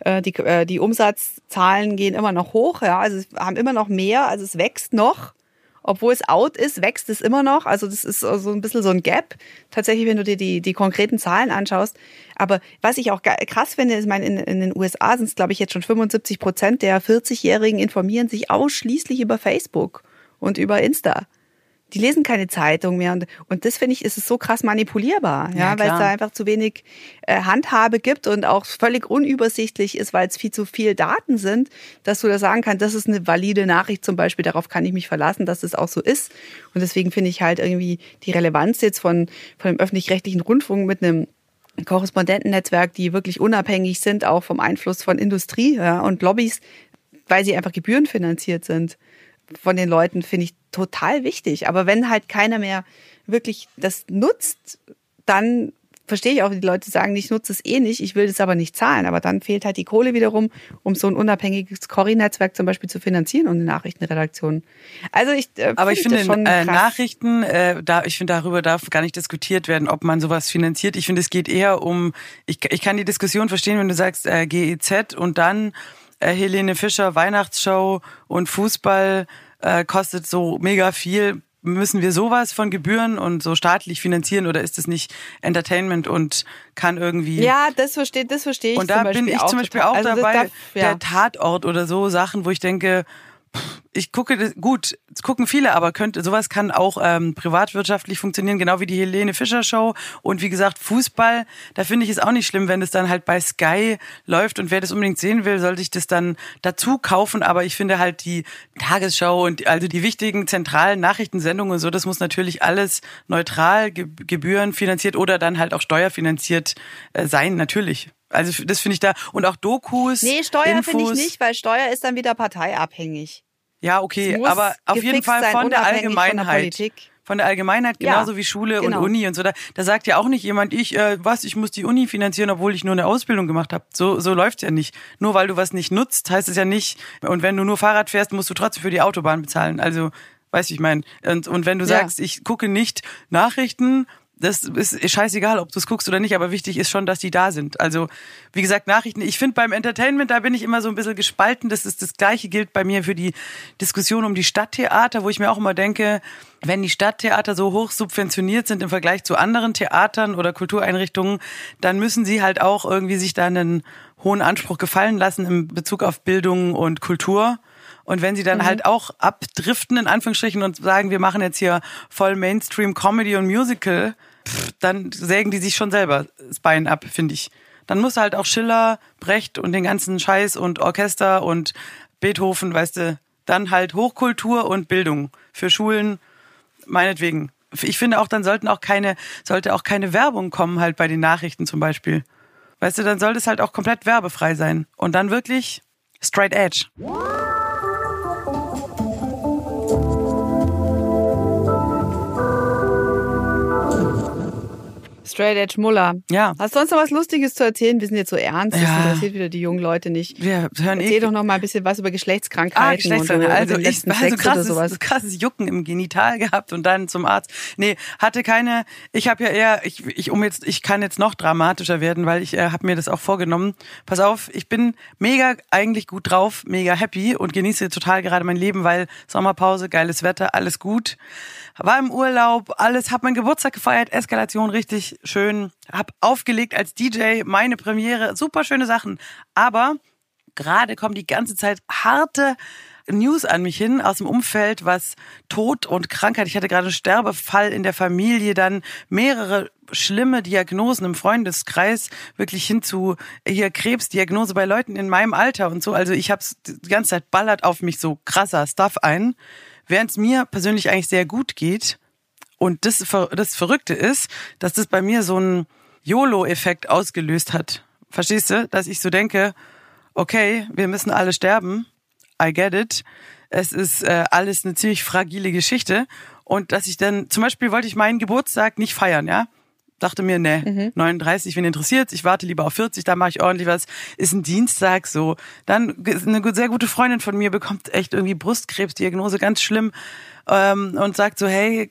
äh, die äh, die Umsatzzahlen gehen immer noch hoch, ja, also es haben immer noch mehr, also es wächst noch. Obwohl es out ist, wächst es immer noch. Also das ist so ein bisschen so ein Gap. Tatsächlich, wenn du dir die, die konkreten Zahlen anschaust. Aber was ich auch krass finde, ist, ich meine, in, in den USA sind es, glaube ich, jetzt schon 75 Prozent der 40-Jährigen informieren sich ausschließlich über Facebook und über Insta. Die lesen keine Zeitung mehr und, und das finde ich, ist es so krass manipulierbar, ja, Ja, weil es da einfach zu wenig äh, Handhabe gibt und auch völlig unübersichtlich ist, weil es viel zu viel Daten sind, dass du da sagen kannst, das ist eine valide Nachricht zum Beispiel, darauf kann ich mich verlassen, dass es auch so ist. Und deswegen finde ich halt irgendwie die Relevanz jetzt von, von dem öffentlich-rechtlichen Rundfunk mit einem Korrespondentennetzwerk, die wirklich unabhängig sind, auch vom Einfluss von Industrie ja, und Lobbys, weil sie einfach gebührenfinanziert sind von den Leuten, finde ich total wichtig. Aber wenn halt keiner mehr wirklich das nutzt, dann verstehe ich auch, die Leute sagen, ich nutze es eh nicht, ich will das aber nicht zahlen. Aber dann fehlt halt die Kohle wiederum, um so ein unabhängiges Corrie-Netzwerk zum Beispiel zu finanzieren und eine Nachrichtenredaktion. Also ich, äh, Aber ich finde schon äh. Nachrichten, äh, da, ich finde, darüber darf gar nicht diskutiert werden, ob man sowas finanziert. Ich finde, es geht eher um, ich, ich kann die Diskussion verstehen, wenn du sagst äh, GEZ und dann äh, Helene Fischer, Weihnachtsshow und Fußball äh, kostet so mega viel. Müssen wir sowas von Gebühren und so staatlich finanzieren oder ist es nicht Entertainment und kann irgendwie Ja, das verstehe, das verstehe ich. und da bin ich auch zum Beispiel total. auch Also dabei, darf- ja. der Tatort oder so Sachen, wo ich denke, ich gucke gut, gucken viele, aber könnte sowas kann auch ähm, privatwirtschaftlich funktionieren, genau wie die Helene Fischer Show und wie gesagt Fußball. Da finde ich es auch nicht schlimm, wenn es dann halt bei Sky läuft und wer das unbedingt sehen will, soll sich das dann dazu kaufen. Aber ich finde halt die Tagesschau und also die wichtigen zentralen Nachrichtensendungen und so, das muss natürlich alles neutral, ge gebührenfinanziert oder dann halt auch steuerfinanziert äh, sein, natürlich. Also das finde ich da und auch Dokus. Nee, Steuer finde ich nicht, weil Steuer ist dann wieder parteiabhängig. Ja, okay, aber auf jeden Fall sein, von der unabhängig von der Allgemeinheit. Von der Allgemeinheit, Ja, genauso wie Schule genau. und Uni und so. Da, da sagt ja auch nicht jemand, ich, äh, was, ich muss die Uni finanzieren, obwohl ich nur eine Ausbildung gemacht habe. So, so läuft's ja nicht. Nur weil du was nicht nutzt, heißt es ja nicht. Und wenn du nur Fahrrad fährst, musst du trotzdem für die Autobahn bezahlen. Also, weißt du, ich meine. Und, und wenn du Ja. sagst, ich gucke nicht Nachrichten, das ist scheißegal, ob du es guckst oder nicht, aber wichtig ist schon, dass die da sind. Also, wie gesagt, Nachrichten, ich finde beim Entertainment, da bin ich immer so ein bisschen gespalten. Das ist das Gleiche gilt bei mir für die Diskussion um die Stadttheater, wo ich mir auch immer denke, wenn die Stadttheater so hoch subventioniert sind im Vergleich zu anderen Theatern oder Kultureinrichtungen, dann müssen sie halt auch irgendwie sich da einen hohen Anspruch gefallen lassen in Bezug auf Bildung und Kultur. Und wenn sie dann Mhm. halt auch abdriften, in Anführungsstrichen, und sagen, wir machen jetzt hier voll Mainstream Comedy und Musical, dann sägen die sich schon selber das Bein ab, finde ich. Dann muss halt auch Schiller, Brecht und den ganzen Scheiß und Orchester und Beethoven, weißt du, dann halt Hochkultur und Bildung für Schulen, meinetwegen. Ich finde auch, dann sollten auch keine, sollte auch keine Werbung kommen halt bei den Nachrichten zum Beispiel. Weißt du, dann sollte es halt auch komplett werbefrei sein. Und dann wirklich straight edge. Straight Edge Muller. Ja. Hast du sonst noch was Lustiges zu erzählen? Wir sind jetzt so ernst, das Ja. interessiert wieder die jungen Leute nicht. Wir hören Erzähl eh doch noch mal ein bisschen was über Ah, Geschlechtskrankheiten Geschlechtskrankheit. und, Also ich war so krasses, sowas. krasses Jucken im Genital gehabt und dann zum Arzt. Nee, hatte keine. Ich habe ja eher, ich, ich um jetzt, ich kann jetzt noch dramatischer werden, weil ich äh, habe mir das auch vorgenommen. Pass auf, ich bin mega eigentlich gut drauf, mega happy und genieße total gerade mein Leben, weil Sommerpause, geiles Wetter, alles gut. War im Urlaub, alles, hab meinen Geburtstag gefeiert, Eskalation richtig schön, hab aufgelegt als DJ, meine Premiere, super schöne Sachen. Aber gerade kommen die ganze Zeit harte, News an mich hin aus dem Umfeld, was Tod und Krankheit. Ich hatte gerade einen Sterbefall in der Familie, dann mehrere schlimme Diagnosen im Freundeskreis, wirklich hin zu hier Krebsdiagnose bei Leuten in meinem Alter und so. Also ich habe die ganze Zeit ballert auf mich so krasser Stuff ein, während es mir persönlich eigentlich sehr gut geht. Und das, das Verrückte ist, dass das bei mir so einen YOLO-Effekt ausgelöst hat. Verstehst du? Dass ich so denke, okay, wir müssen alle sterben. I get it. Es ist äh, alles eine ziemlich fragile Geschichte. Und dass ich dann, zum Beispiel wollte ich meinen Geburtstag nicht feiern, ja. Dachte mir, ne, mhm. 39, wen interessiert ich warte lieber auf 40, da mache ich ordentlich was. Ist ein Dienstag so. Dann eine sehr gute Freundin von mir bekommt echt irgendwie Brustkrebsdiagnose, ganz schlimm. Ähm, und sagt so, hey,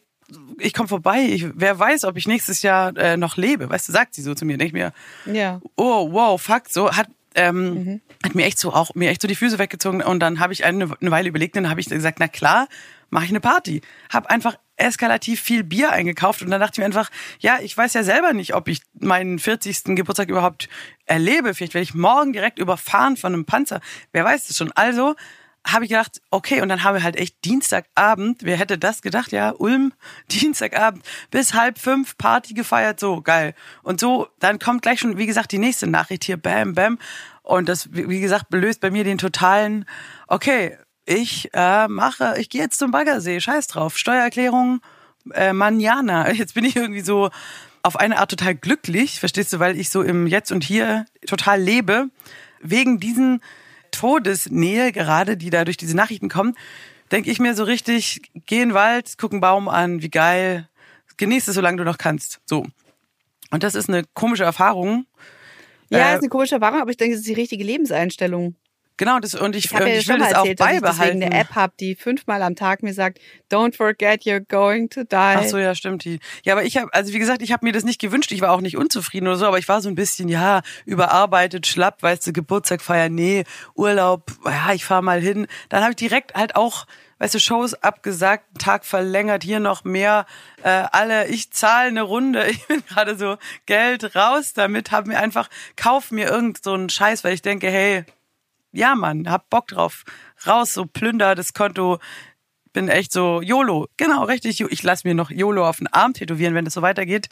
ich komme vorbei, ich, wer weiß, ob ich nächstes Jahr äh, noch lebe. Weißt du, sagt sie so zu mir. Denke mir, ja. oh, wow, fuck, so hat ähm, mhm. hat mir echt so auch mir echt so die Füße weggezogen und dann habe ich eine, eine Weile überlegt und dann habe ich gesagt, na klar, mache ich eine Party. Hab einfach eskalativ viel Bier eingekauft und dann dachte ich mir einfach, ja, ich weiß ja selber nicht, ob ich meinen 40. Geburtstag überhaupt erlebe. Vielleicht werde ich morgen direkt überfahren von einem Panzer. Wer weiß das schon. Also habe ich gedacht, okay, und dann haben wir halt echt Dienstagabend, wer hätte das gedacht, ja, Ulm, [laughs] Dienstagabend bis halb fünf Party gefeiert, so geil. Und so, dann kommt gleich schon, wie gesagt, die nächste Nachricht hier, bam, bam. Und das, wie gesagt, belöst bei mir den totalen, okay, ich äh, mache, ich gehe jetzt zum Baggersee, scheiß drauf, Steuererklärung, äh, Manjana. [laughs] Jetzt bin ich irgendwie so auf eine Art total glücklich, verstehst du, weil ich so im Jetzt und Hier total lebe, wegen diesen Todesnähe gerade, die da durch diese Nachrichten kommen, denke ich mir so richtig, geh in den Wald, guck einen Baum an, wie geil, genieß es, solange du noch kannst. So. Und das ist eine komische Erfahrung. Ja, äh, ist eine komische Erfahrung, aber ich denke, das ist die richtige Lebenseinstellung. Genau, das, und ich, ich, und ich will das erzählt, auch beibehalten. Dass ich deswegen eine App habe, die fünfmal am Tag mir sagt, don't forget you're going to die. Ach so, ja, stimmt. Die. Ja, aber ich habe, also wie gesagt, ich habe mir das nicht gewünscht. Ich war auch nicht unzufrieden oder so, aber ich war so ein bisschen, ja, überarbeitet, schlapp, weißt du, Geburtstag feiern, nee, Urlaub, ja, ich fahr mal hin. Dann habe ich direkt halt auch weißt du, Shows abgesagt, Tag verlängert, hier noch mehr, äh, alle, ich zahle eine Runde, [laughs] ich bin gerade so Geld raus damit, hab mir einfach, kauf mir irgend so einen Scheiß, weil ich denke, hey, ja, Mann, hab Bock drauf. Raus, so plünder das Konto. Bin echt so YOLO. Genau, richtig. Ich lass mir noch YOLO auf den Arm tätowieren, wenn das so weitergeht.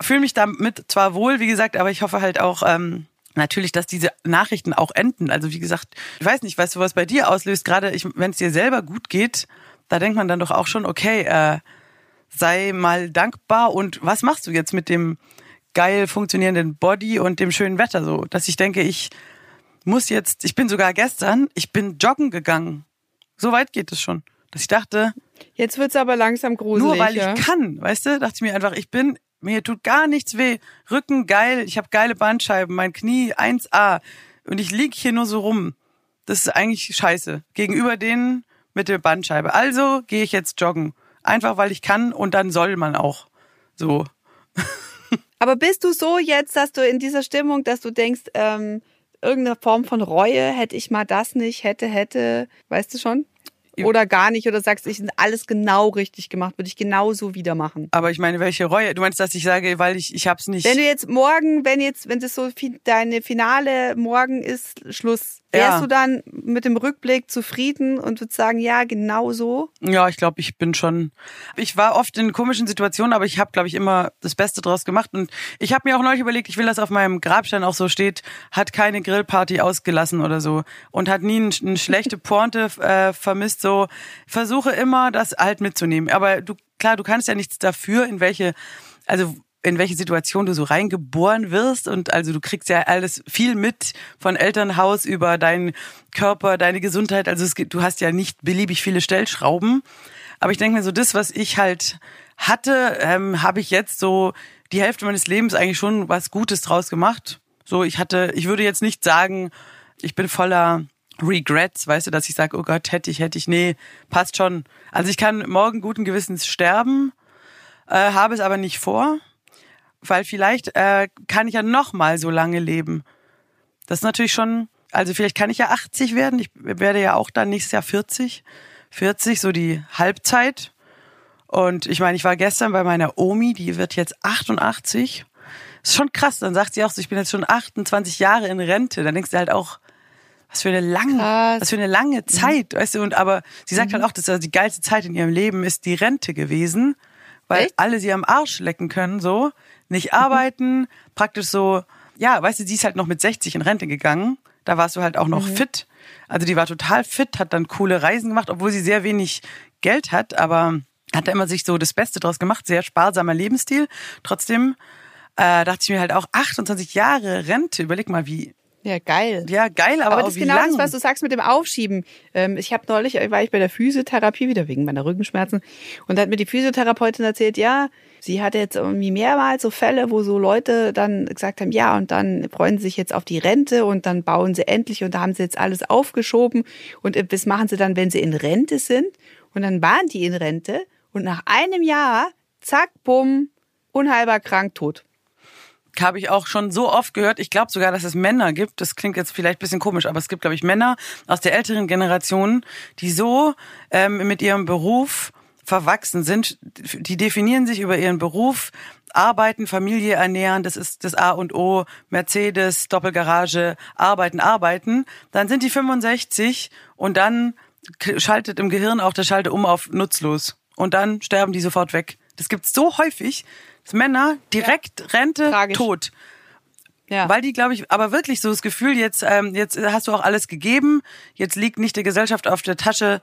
Fühle mich damit zwar wohl, wie gesagt, aber ich hoffe halt auch, ähm, natürlich, dass diese Nachrichten auch enden. Also wie gesagt, ich weiß nicht, weißt du, was bei dir auslöst, gerade wenn es dir selber gut geht, da denkt man dann doch auch schon, okay, äh, sei mal dankbar und was machst du jetzt mit dem geil funktionierenden Body und dem schönen Wetter so, dass ich denke, ich muss jetzt, ich bin sogar gestern, ich bin joggen gegangen. So weit geht es schon. Dass ich dachte. Jetzt wird's aber langsam gruselig. Nur weil ich kann, weißt du, dachte ich mir einfach, ich bin, mir tut gar nichts weh. Rücken geil, ich habe geile Bandscheiben, mein Knie 1A. Und ich lieg hier nur so rum. Das ist eigentlich scheiße. Gegenüber denen mit der Bandscheibe. Also gehe ich jetzt joggen. Einfach weil ich kann und dann soll man auch. So. [laughs] Aber bist du so jetzt, dass du in dieser Stimmung, dass du denkst, ähm, irgendeine Form von Reue, hätte ich mal das nicht, hätte, hätte, weißt du schon? Oder gar nicht, oder sagst, ich alles genau richtig gemacht, würde ich genauso wieder machen. Aber ich meine, welche Reue? Du meinst, dass ich sage, weil ich, ich hab's nicht. Wenn du jetzt morgen, wenn jetzt, wenn das so deine Finale morgen ist, Schluss, wärst ja. du dann mit dem Rückblick zufrieden und würdest sagen, ja, genau so? Ja, ich glaube, ich bin schon. Ich war oft in komischen Situationen, aber ich habe, glaube ich, immer das Beste draus gemacht. Und ich habe mir auch neulich überlegt, ich will, dass auf meinem Grabstein auch so steht, hat keine Grillparty ausgelassen oder so und hat nie eine schlechte [laughs] Pointe äh, vermisst. So versuche immer, das halt mitzunehmen. Aber du, klar, du kannst ja nichts dafür, in welche also in welche Situation du so reingeboren wirst und also du kriegst ja alles viel mit von Elternhaus über deinen Körper, deine Gesundheit. Also es du hast ja nicht beliebig viele Stellschrauben. Aber ich denke mir so, das, was ich halt hatte, ähm, habe ich jetzt so die Hälfte meines Lebens eigentlich schon was Gutes draus gemacht. So, ich hatte, ich würde jetzt nicht sagen, ich bin voller Regrets, weißt du, dass ich sage, oh Gott, hätte ich, hätte ich, nee, passt schon. Also ich kann morgen guten Gewissens sterben, äh, habe es aber nicht vor weil vielleicht äh, kann ich ja noch mal so lange leben. Das ist natürlich schon, also vielleicht kann ich ja 80 werden. Ich werde ja auch dann nächstes Jahr 40. 40, so die Halbzeit. Und ich meine, ich war gestern bei meiner Omi, die wird jetzt 88. Ist schon krass. Dann sagt sie auch so, ich bin jetzt schon 28 Jahre in Rente. Dann denkst du halt auch, was für eine lange, Krass. was für eine lange Zeit, weißt du, und aber sie sagt halt auch, dass also die geilste Zeit in ihrem Leben ist die Rente gewesen, weil Echt? alle sie am Arsch lecken können, so, nicht arbeiten, praktisch so, ja, weißt du, sie ist halt noch mit 60 in Rente gegangen, da warst du halt auch noch fit, also die war total fit, hat dann coole Reisen gemacht, obwohl sie sehr wenig Geld hat, aber hat da immer sich so das Beste draus gemacht, sehr sparsamer Lebensstil, trotzdem äh, dachte ich mir halt auch 28 Jahre Rente, überleg mal, wie Ja, geil. ja, geil, aber, Aber das ist genau lang. das, was du sagst mit dem Aufschieben. Ähm, ich habe neulich, war ich bei der Physiotherapie wieder wegen meiner Rückenschmerzen und da hat mir die Physiotherapeutin erzählt, ja, sie hatte jetzt irgendwie mehrmals so Fälle, wo so Leute dann gesagt haben, ja, und dann freuen sie sich jetzt auf die Rente und dann bauen sie endlich und da haben sie jetzt alles aufgeschoben und das machen sie dann, wenn sie in Rente sind und dann waren die in Rente und nach einem Jahr, zack, bumm, unheilbar krank, tot. habe ich auch schon so oft gehört. Ich glaube sogar, dass es Männer gibt. Das klingt jetzt vielleicht ein bisschen komisch, aber es gibt, glaube ich, Männer aus der älteren Generation, die so ähm, mit ihrem Beruf verwachsen sind. Die definieren sich über ihren Beruf, arbeiten, Familie ernähren, das ist das A und O, Mercedes, Doppelgarage, arbeiten, arbeiten. Dann sind die 65 und dann schaltet im Gehirn auch der Schalter um auf nutzlos. Und dann sterben die sofort weg. Das gibt's so häufig, dass Männer direkt Rente, Tragisch. tot. Ja. Weil die, glaube ich, aber wirklich so das Gefühl, jetzt, ähm, jetzt hast du auch alles gegeben, jetzt liegt nicht der Gesellschaft auf der Tasche,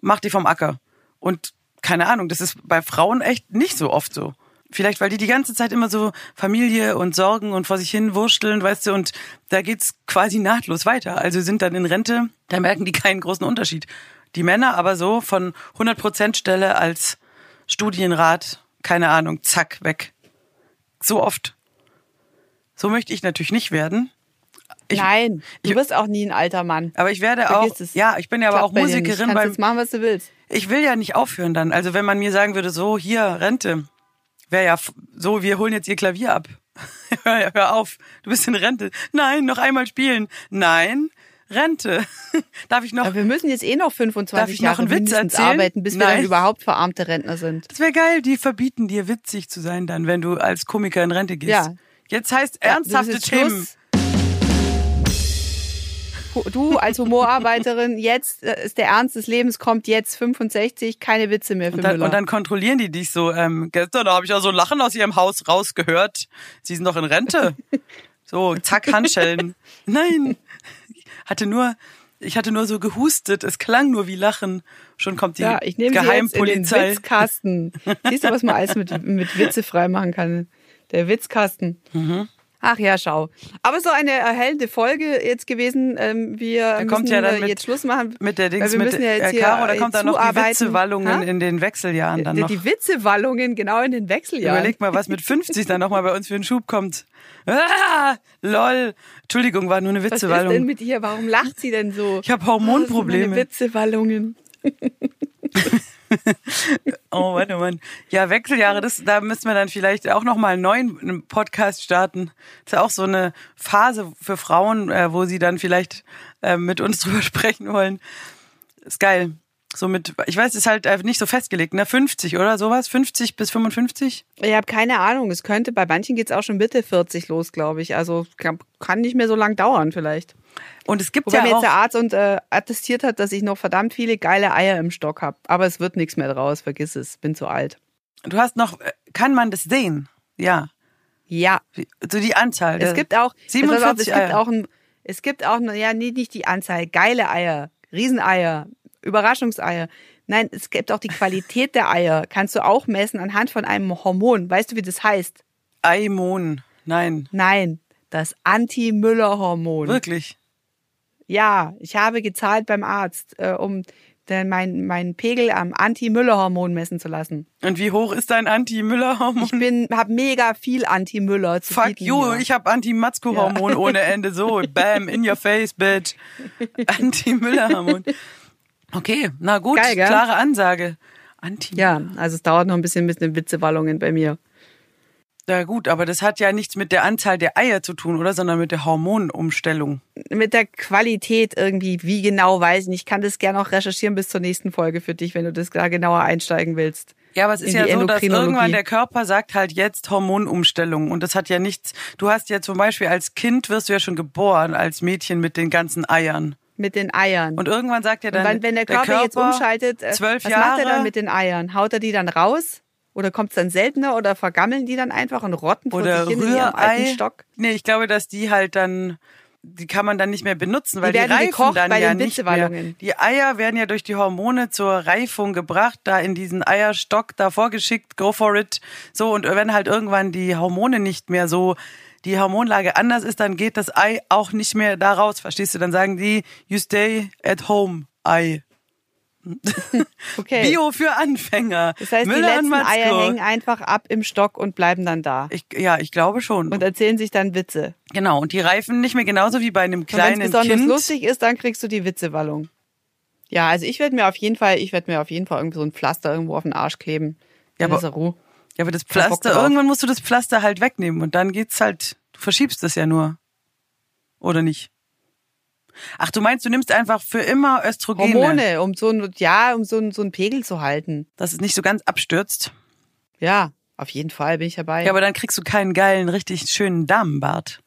mach die vom Acker. Und keine Ahnung, das ist bei Frauen echt nicht so oft so. Vielleicht, weil die die ganze Zeit immer so Familie und Sorgen und vor sich hin wursteln, weißt du, und da geht's quasi nahtlos weiter. Also sind dann in Rente, da merken die keinen großen Unterschied. Die Männer aber so von 100% Stelle als Studienrat, keine Ahnung, zack, weg. So oft. So möchte ich natürlich nicht werden. Ich, Nein, du ich- wirst auch nie ein alter Mann. Aber ich werde Vergiss auch, es. ja, ich bin ja aber Klappt auch. Musikerin Kannst beim, jetzt machen, was du willst. Ich will ja nicht aufhören dann. Also wenn man mir sagen würde, so, hier, Rente, wäre ja so, wir holen jetzt ihr Klavier ab. [laughs] hör, hör auf, du bist in Rente. Nein, noch einmal spielen. Nein, Rente. [laughs] Darf ich noch, Aber wir müssen jetzt eh noch 25 Darf ich noch Jahre einen Witz erzählen? arbeiten, bis wir Nein. dann überhaupt verarmte Rentner sind. das wäre geil, die verbieten dir witzig zu sein dann, wenn du als Komiker in Rente gehst. Ja. Jetzt heißt Ja, ernsthafte ist Themen. Schluss. Du als Humorarbeiterin, jetzt äh, ist der Ernst des Lebens, kommt jetzt 65, keine Witze mehr für Und dann, Müller. und dann kontrollieren die dich so. Ähm, gestern habe ich ja so Lachen aus ihrem Haus rausgehört. Sie sind noch in Rente. [laughs] So, zack, Handschellen. Nein, ich hatte nur, ich hatte nur so gehustet. Es klang nur wie Lachen. Schon kommt die ja, ich nehme in den Geheimpolizei. Witzkasten. Siehst du, was man alles mit, mit Witze freimachen kann? Der Witzkasten. Mhm. Ach ja, schau. Aber so eine erhellende Folge jetzt gewesen. Ähm, wir müssen kommt ja dann mit- jetzt Schluss machen. mit der Dings, wir mit müssen ja jetzt äh, hier Caro, da äh, kommt dann noch die. Witzewallungen in den Wechseljahren dann Die- noch. Die Witzewallungen genau in den Wechseljahren. Überleg mal, was mit 50 dann nochmal bei uns für einen Schub kommt. Ah, lol. Entschuldigung, war nur eine Was ist denn Witzewallung. mit ihr? Warum lacht sie denn so? Ich habe Oh, sind Hormonprobleme. meine Witzewallungen. [laughs] Oh Mann, oh Mann. Ja, Wechseljahre, das, da müssen wir dann vielleicht auch nochmal einen neuen Podcast starten. Das ist ja auch so eine Phase für Frauen, äh, wo sie dann vielleicht äh, mit uns [laughs] drüber sprechen wollen. Ist geil. So mit, ich weiß, ist halt äh, nicht so festgelegt, ne? 50 oder sowas? 50 bis 55? Ich habe keine Ahnung. Es könnte, bei manchen geht's auch schon Mitte 40 los, glaube ich. Also kann, nicht mehr so lang dauern vielleicht. Und es gibt Wobei ja mir jetzt auch, der Arzt und, äh, attestiert hat, dass ich noch verdammt viele geile Eier im Stock habe. Aber es wird nichts mehr draus, vergiss es. Bin zu alt. du hast noch, äh, kann man das sehen? Ja. Ja, So die Anzahl. es gibt auch, es, 47 pass auf, es gibt Eier. auch ein, es gibt auch, ja, nee, nicht die Anzahl, geile Eier, Rieseneier, Überraschungseier. Nein, es gibt auch die Qualität der Eier. Kannst du auch messen anhand von einem Hormon. Weißt du, wie das heißt? Eimon. Nein. Nein, das Anti-Müller-Hormon. Wirklich. Ja, ich habe gezahlt beim Arzt, äh, um den, mein, meinen Pegel am Anti-Müller-Hormon messen zu lassen. Und wie hoch ist dein Anti-Müller-Hormon? Ich bin, habe mega viel Anti-Müller zu Fuck you, hier. ich hab Anti-Matzko-Hormon ohne Ende. So, [laughs] bam, in your face, bitch. [laughs] Anti-Müller-Hormon. Okay, na gut, Geil, klare Ansage. Anti Ja, also es dauert noch ein bisschen mit den Witzewallungen bei mir. ja gut, aber das hat ja nichts mit der Anzahl der Eier zu tun, oder? Sondern mit der Hormonumstellung. Mit der Qualität irgendwie, wie genau, weiß ich nicht. Ich kann das gerne auch recherchieren bis zur nächsten Folge für dich, wenn du das da genauer einsteigen willst. Ja, aber es ist ja so, dass irgendwann der Körper sagt halt jetzt Hormonumstellung und das hat ja nichts. Du hast ja zum Beispiel als Kind wirst du ja schon geboren als Mädchen mit den ganzen Eiern mit den Eiern. und irgendwann sagt ja Und dann wenn, wenn der Körper, jetzt umschaltet, äh, was Jahre macht er dann mit den Eiern? Haut er die dann raus? Oder kommt es dann seltener oder vergammeln die dann einfach und rotten vor oder sich hin in ihrem alten Rührei. Stock? Nee, ich glaube, dass die halt dann die kann man dann nicht mehr benutzen, weil die, werden reifen gekocht dann bei ja den nicht mehr. Die Eier werden ja durch die Hormone zur Reifung gebracht, da in diesen Eierstock da vorgeschickt, go for it. So und wenn halt irgendwann die Hormone nicht mehr so die Hormonlage anders ist, dann geht das Ei auch nicht mehr da raus, verstehst du? Dann sagen die, you stay at home, Ei. [laughs] Okay. Bio für Anfänger. das heißt, die Müller und letzten Eier hängen einfach ab im Stock und bleiben dann da. Ich, ja, ich glaube schon. Und erzählen sich dann Witze. genau, und die reifen nicht mehr genauso wie bei einem Und wenn kleinen es besonders Kind. lustig ist, dann kriegst du die Witzewallung. Ja, also ich werde mir auf jeden Fall, ich werde mir auf jeden Fall irgendwie so ein Pflaster irgendwo auf den Arsch kleben. Ja, aber- er. Ja, aber das Pflaster, irgendwann musst du das Pflaster halt wegnehmen und dann geht's halt, du verschiebst es ja nur. Oder nicht? Ach, du meinst, du nimmst einfach für immer Östrogene, Hormone, um so ein, ja, um so ein, so ein Pegel zu halten. dass es nicht so ganz abstürzt. Ja, auf jeden Fall bin ich dabei. Ja, aber dann kriegst du keinen geilen, richtig schönen Damenbart.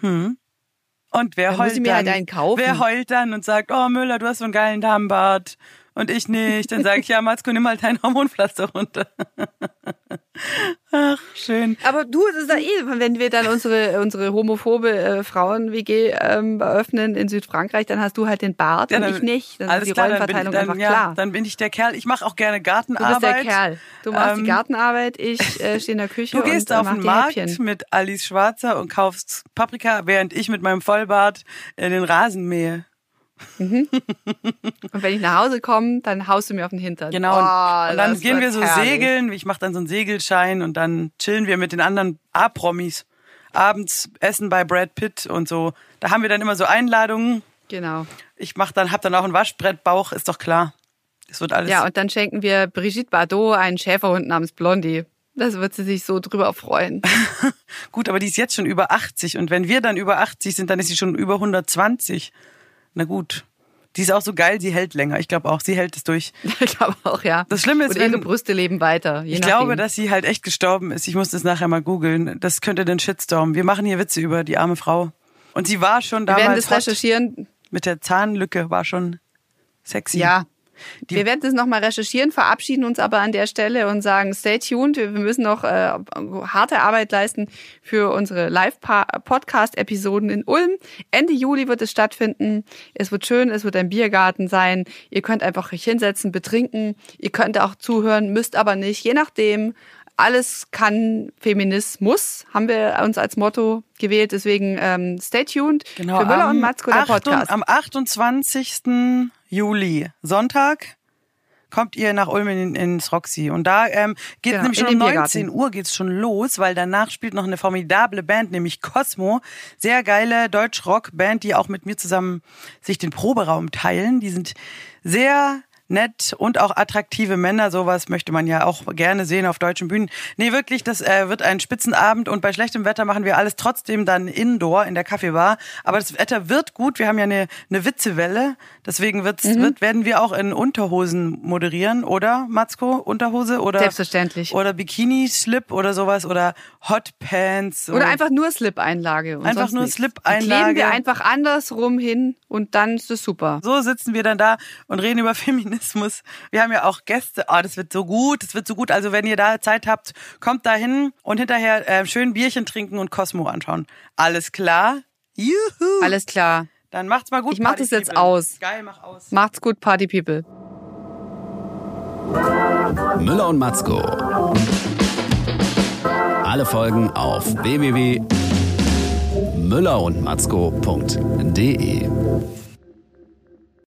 Hm. Und wer Dann muss heult ich mir dann? halt einen kaufen. Wer heult dann und sagt, oh Müller, du hast so einen geilen Damenbart und ich nicht? Dann sag ich, ja, Matzko, nimm halt dein Hormonpflaster runter. Ach, schön. Aber du, das ist ja eh, wenn wir dann unsere, unsere homophobe äh, Frauen-WG ähm, eröffnen in Südfrankreich, dann hast du halt den Bart Ja, und dann- ich nicht. Dann Alles ist die klar, dann bin, Rollenverteilung dann, einfach ja, klar. dann bin ich der Kerl. Ich mache auch gerne Du Gartenarbeit. bist der Kerl. Du machst Ähm, die Gartenarbeit, ich äh, stehe in der Küche Du gehst und äh, auf den Markt Häppchen. mit Alice Schwarzer und kaufst Paprika, während ich mit meinem Vollbart äh, den Rasen mähe. [laughs] Und wenn ich nach Hause komme, dann haust du mir auf den Hintern. Genau. Oh, und, dann gehen wir so herrlich. segeln. Ich mache dann so einen Segelschein und dann chillen wir mit den anderen A-Promis. Abends essen bei Brad Pitt und so. Da haben wir dann immer so Einladungen. Genau. Ich mach dann, hab dann auch einen Waschbrettbauch, ist doch klar. Das wird alles. Ja, und dann schenken wir Brigitte Bardot einen Schäferhund namens Blondie. Das wird sie sich so drüber freuen. [laughs] Gut, aber die ist jetzt schon über 80 und wenn wir dann über 80 sind, dann ist sie schon über 120. Na gut. Die ist auch so geil, sie hält länger. Ich glaube auch, sie hält es durch. [laughs] ich glaube auch, ja. Das Schlimme ist, Und ihre wenn- Brüste leben weiter. Ich nachdem. glaube, dass sie halt echt gestorben ist. Ich muss das nachher mal googeln. Das könnte den Shitstorm. Wir machen hier Witze über die arme Frau. Und sie war schon wir werden damals das recherchieren. mit der Zahnlücke, war schon sexy. Ja. Wir werden das nochmal recherchieren, verabschieden uns aber an der Stelle und sagen, stay tuned. Wir müssen noch äh, harte Arbeit leisten für unsere Live-Podcast-Episoden in Ulm. Ende Juli wird es stattfinden. Es wird schön, es wird ein Biergarten sein. Ihr könnt einfach euch hinsetzen, betrinken. Ihr könnt auch zuhören, müsst aber nicht, je nachdem. Alles kann Feminismus, haben wir uns als Motto gewählt. Deswegen ähm, stay tuned Genau, für Müller und Matzko, der 8. Podcast. Am 28. Juli, Sonntag, kommt ihr nach Ulm in, ins Roxy. Und da ähm, geht Genau, nämlich schon um den Biergarten. 19 Uhr geht's schon los, weil danach spielt noch eine formidable Band, nämlich Cosmo. Sehr geile Deutsch-Rock-Band, die auch mit mir zusammen sich den Proberaum teilen. Die sind sehr nett und auch attraktive Männer. Sowas möchte man ja auch gerne sehen auf deutschen Bühnen. Nee, wirklich, das äh, wird ein Spitzenabend und bei schlechtem Wetter machen wir alles trotzdem dann indoor in der Kaffeebar. Aber das Wetter wird gut. Wir haben ja eine, eine Witzewelle. Deswegen wird's, Mhm. wird, werden wir auch in Unterhosen moderieren, oder, Matzko? Unterhose oder? Selbstverständlich. Oder Bikini-Slip oder sowas oder Hotpants. Oder einfach nur Slip-Einlage. Einfach nur. Slip-Einlage. Kleben wir einfach andersrum hin und dann ist es super. So sitzen wir dann da und reden über [laughs] Feminismus. Wir haben ja auch Gäste. Oh, das wird so gut, das wird so gut. Also wenn ihr da Zeit habt, kommt da hin und hinterher äh, schön Bierchen trinken und Cosmo anschauen. Alles klar? Juhu. Alles klar. Dann macht's mal gut. Ich mach Party das jetzt People. aus. Geil, mach aus. Macht's gut, Party People. Müller und Matzko. Alle Folgen auf www.müllerundmatzko.de.